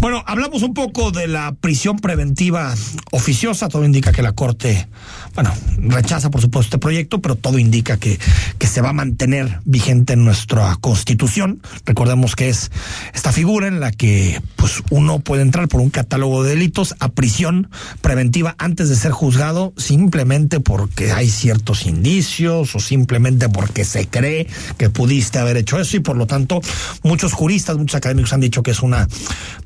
Bueno, hablamos un poco de la prisión preventiva oficiosa. Todo indica que la Corte, bueno, rechaza por supuesto este proyecto, pero todo indica que, que se va a mantener vigente en nuestra Constitución. Recordemos que es esta figura en la que pues uno puede entrar por un catálogo de delitos a prisión preventiva antes de ser juzgado simplemente porque hay ciertos indicios o simplemente porque se cree que pudiste haber hecho eso y por lo tanto muchos juristas, muchos académicos han dicho que es una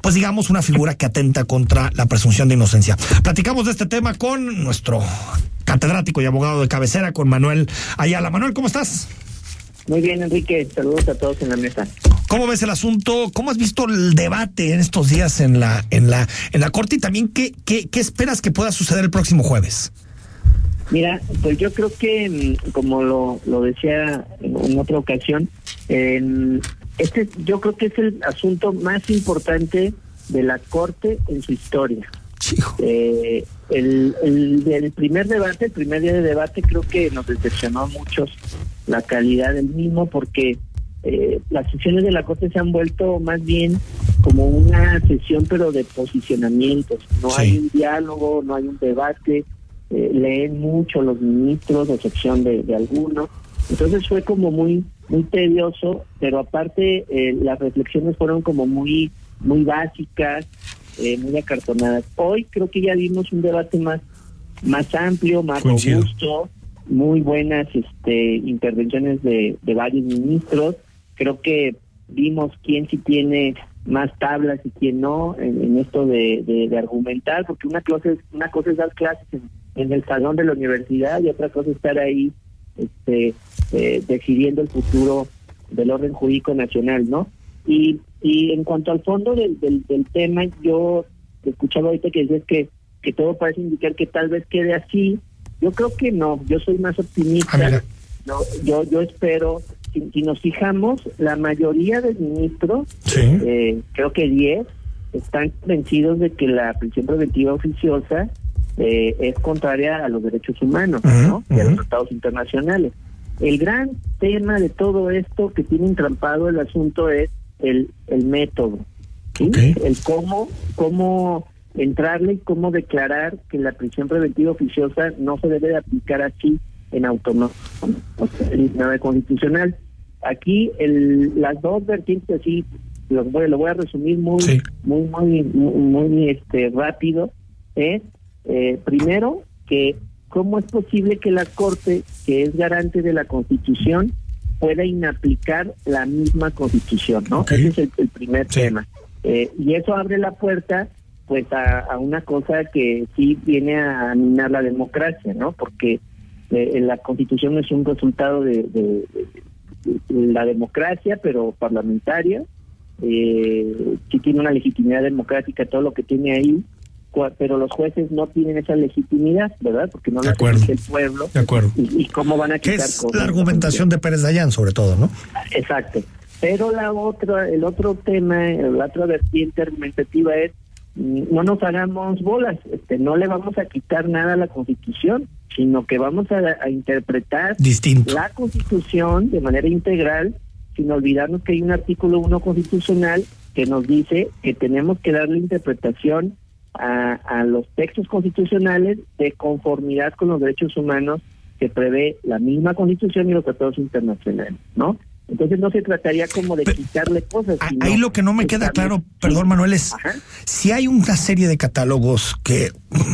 pues digamos, una figura que atenta contra la presunción de inocencia. Platicamos de este tema con nuestro catedrático y abogado de cabecera, con Manuel Ayala. Manuel, ¿cómo estás? Muy bien, Enrique. Saludos a todos en la mesa. ¿Cómo ves el asunto? ¿Cómo has visto el debate en estos días en la en la en la corte y también qué qué, qué esperas que pueda suceder el próximo jueves? Mira, pues yo creo que mm, como lo, lo decía en otra ocasión, en este yo creo que es el asunto más importante de la Corte en su historia. Eh, el, el, primer debate, el primer día de debate, creo que nos decepcionó a muchos la calidad del mismo porque eh, las sesiones de la Corte se han vuelto más bien como una sesión pero de posicionamientos. No hay un diálogo, no hay un debate, eh, leen mucho los ministros, a excepción de, de algunos. Entonces fue como muy muy tedioso, pero aparte eh, las reflexiones fueron como muy muy básicas, eh, muy acartonadas. Hoy creo que ya dimos un debate más más amplio, más robusto, muy buenas este intervenciones de, de varios ministros. Creo que vimos quién sí tiene más tablas y quién no en, esto de, de, argumentar, porque una cosa es, una cosa es dar clases en el salón de la universidad y otra cosa es estar ahí este, eh, decidiendo el futuro del orden jurídico nacional, ¿no? Y, y en cuanto al fondo del, del, tema, yo escuchaba ahorita que dices que, que todo parece indicar que tal vez quede así. Yo creo que no, yo soy más optimista. Ah, yo, yo espero, si, nos fijamos, la mayoría de ministros, eh, creo que 10, están convencidos de que la prisión preventiva oficiosa eh, es contraria a los derechos humanos y a los tratados internacionales. El gran tema de todo esto que tiene entrampado el asunto es el, el método, el cómo, cómo entrarle y cómo declarar que la prisión preventiva oficiosa no se debe de aplicar así en automático, el constitucional. Aquí el, las dos vertientes así lo voy, lo voy a resumir muy muy muy muy, este rápido es eh, primero, que cómo es posible que la Corte, que es garante de la Constitución, pueda inaplicar la misma Constitución, ¿no? Ese es el, primer tema. Eh, y eso abre la puerta pues a, una cosa que sí viene a minar la democracia, ¿no? Porque eh, la Constitución es un resultado de, de, la democracia, pero parlamentaria. Eh, sí tiene una legitimidad democrática todo lo que tiene ahí, pero los jueces no tienen esa legitimidad, ¿verdad? Porque no la tiene el pueblo. De acuerdo. Y, cómo van a quitar es la argumentación de Pérez Dayán, sobre todo, ¿no? Exacto. Pero la otra, el otro tema, la otra vertiente argumentativa es mm, no nos hagamos bolas, este, no le vamos a quitar nada a la Constitución, sino que vamos a, interpretar la Constitución de manera integral, sin olvidarnos que hay un artículo 1 constitucional que nos dice que tenemos que darle interpretación a, los textos constitucionales de conformidad con los derechos humanos que prevé la misma constitución y los tratados internacionales, ¿no? Entonces no se trataría como de quitarle cosas. ahí lo que no me queda claro, perdón Manuel, es si hay una serie de catálogos que,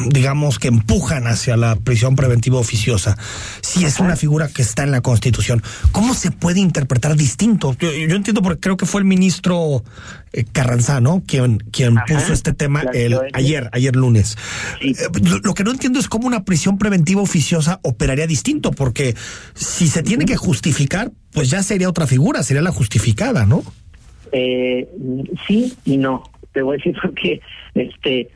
digamos, que empujan hacia la prisión preventiva oficiosa, si es una figura que está en la Constitución, ¿cómo se puede interpretar distinto? Yo, entiendo porque creo que fue el ministro eh, Carranza, ¿no? Quien, quien puso este tema el, ayer, ayer lunes. Eh, lo que no entiendo es cómo una prisión preventiva oficiosa operaría distinto, porque si se tiene que justificar, pues ya sería otra figura, sería la justificada, ¿no? Eh, sí y no. Te voy a decir porque este,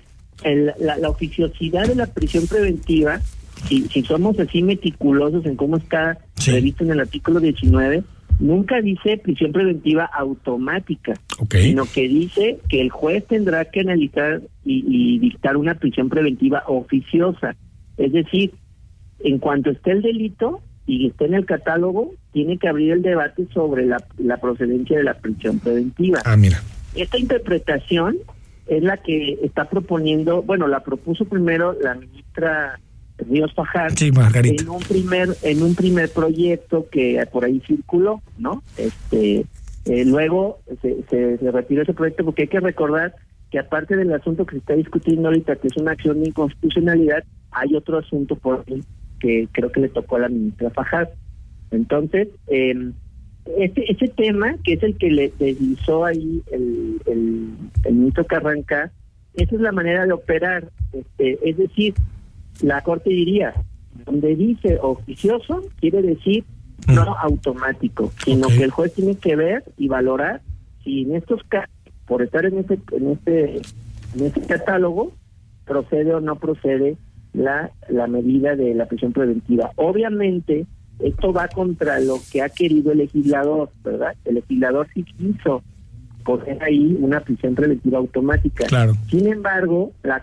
la, oficiosidad de la prisión preventiva, si, si somos así meticulosos en cómo está previsto en el artículo 19, nunca dice prisión preventiva automática, sino que dice que el juez tendrá que analizar y, y, dictar una prisión preventiva oficiosa. Es decir, en cuanto esté el delito, y está en el catálogo, tiene que abrir el debate sobre la, procedencia de la prisión preventiva. Ah, mira. Esta interpretación es la que está proponiendo, bueno, la propuso primero la ministra Ríos Fajar sí, Margarita. en un primer en un primer proyecto que por ahí circuló, ¿no? Este eh, luego se, se, retiró ese proyecto porque hay que recordar que aparte del asunto que se está discutiendo ahorita, que es una acción de inconstitucionalidad, hay otro asunto por ahí que creo que le tocó a la ministra Fajar. Entonces, eh, ese, ese tema, que es el que le deslizó ahí el, el, el ministro Carranca, esa es la manera de operar. Este, es decir, la Corte diría, donde dice oficioso, quiere decir no mm. automático, sino que el juez tiene que ver y valorar si en estos casos, por estar en este, en este, en este catálogo, procede o no procede la, la medida de la prisión preventiva. Obviamente, esto va contra lo que ha querido el legislador, ¿verdad? El legislador sí quiso poner ahí una prisión preventiva automática. Claro. Sin embargo, la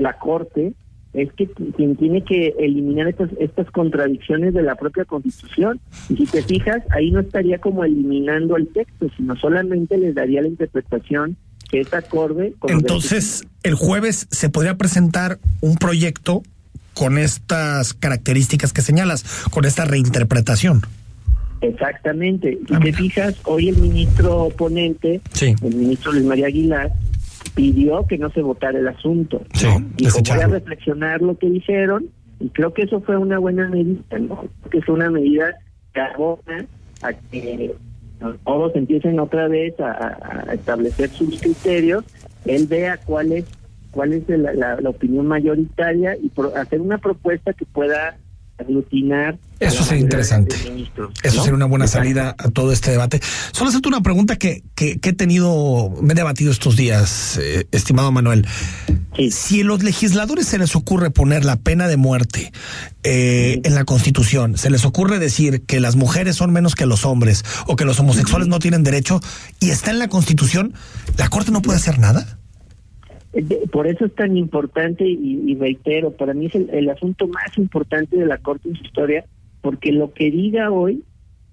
la Corte es que quien tiene que eliminar estas, estas contradicciones de la propia Constitución. Y si te fijas, ahí no estaría como eliminando el texto, sino solamente les daría la interpretación que es acorde con Entonces, el jueves se podría presentar un proyecto con estas características que señalas, con esta reinterpretación. Exactamente. Si ah, te fijas, hoy el ministro ponente, el ministro Luis María Aguilar, pidió que no se votara el asunto. Sí, Dijo, voy a reflexionar lo que dijeron y creo que eso fue una buena medida, ¿no? Que es una medida que abona a que todos empiecen otra vez a, a establecer sus criterios, él vea cuál es cuál es la, opinión mayoritaria y hacer una propuesta que pueda aglutinar. Eso sería interesante. Eso sería una buena salida a todo este debate. Solo hacerte una pregunta que, que, he tenido, me he debatido estos días, eh, estimado Manuel. Si a los legisladores se les ocurre poner la pena de muerte eh, en la Constitución, se les ocurre decir que las mujeres son menos que los hombres o que los homosexuales no tienen derecho y está en la Constitución, ¿la Corte no puede hacer nada? Por eso es tan importante y, reitero, para mí es el, asunto más importante de la Corte en su historia, porque lo que diga hoy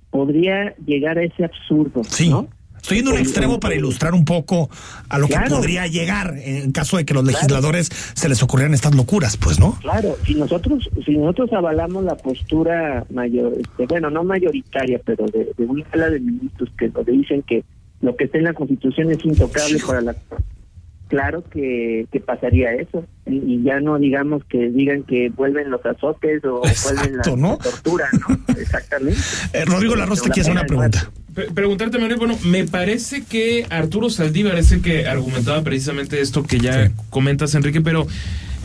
podría llegar a ese absurdo. Sí. ¿no? Estoy en un extremo para ilustrar un poco a lo que podría llegar en caso de que los legisladores se les ocurrieran estas locuras, pues, ¿no? Claro, si nosotros si nosotros avalamos la postura mayor, este, bueno, no mayoritaria, pero de, de una sala de ministros que dicen que lo que está en la Constitución es intocable para la claro que, pasaría eso. Y, ya no digamos que digan que vuelven los azotes o vuelven la, tortura, ¿no? Exactamente. Eh, Rodrigo Larroz te quiere hacer una pregunta. preguntarte, Manuel, bueno, me parece que Arturo Saldívar es el que argumentaba precisamente esto que ya comentas, Enrique, pero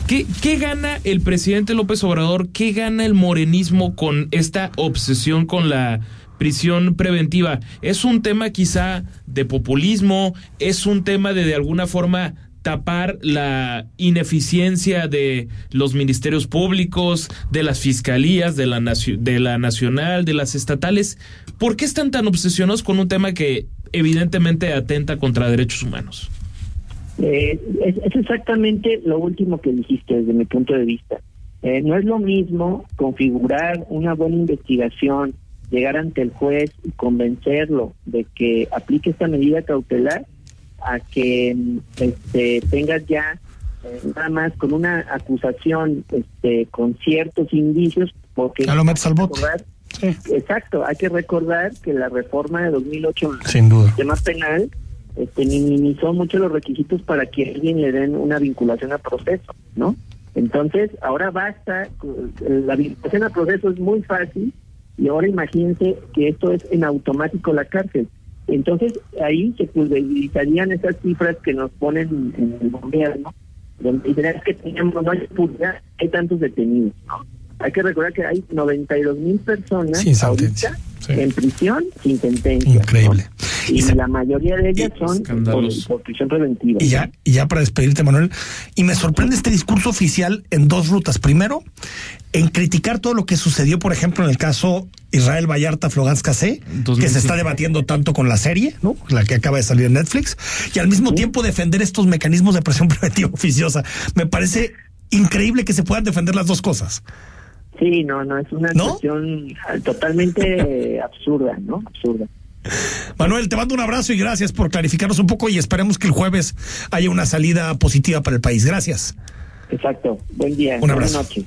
¿qué, ¿qué gana el presidente López Obrador? ¿Qué gana el morenismo con esta obsesión con la prisión preventiva. ¿Es un tema quizá de populismo? ¿Es un tema de de alguna forma tapar la ineficiencia de los ministerios públicos, de las fiscalías, de la, de la nacional, de las estatales? ¿Por qué están tan obsesionados con un tema que evidentemente atenta contra derechos humanos? Eh, es, exactamente lo último que dijiste desde mi punto de vista. Eh, no es lo mismo configurar una buena investigación llegar ante el juez y convencerlo de que aplique esta medida cautelar a que este, tengas ya eh, nada más con una acusación este, con ciertos indicios porque ya lo metes al bote. Exacto, hay que recordar que la reforma de 2008 Sin duda. sistema penal este, minimizó mucho los requisitos para que alguien le den una vinculación a proceso, ¿no? Entonces, ahora basta, la vinculación a proceso es muy fácil y ahora imagínense que esto es en automático la cárcel. Entonces ahí se pulverizarían esas cifras que nos ponen en el gobierno, donde es que tenemos, no hay hay tantos detenidos. Hay que recordar que hay 92 mil personas ahorita en prisión sin sentencia. Increíble. Y, la mayoría de ellas son por, prisión preventiva. Y ya, y ya para despedirte, Manuel, y me sorprende este discurso oficial en dos rutas. Primero, en criticar todo lo que sucedió, por ejemplo, en el caso Israel Vallarta Flogans Casé, que se está debatiendo tanto con la serie, ¿no? La que acaba de salir en Netflix, y al mismo tiempo defender estos mecanismos de presión preventiva oficiosa. Me parece increíble que se puedan defender las dos cosas. Sí, no, no, es una situación totalmente absurda, ¿no? Absurda. Manuel, te mando un abrazo y gracias por clarificarnos un poco y esperemos que el jueves haya una salida positiva para el país. Gracias. Exacto. Buen día. Un abrazo. Buenas noches.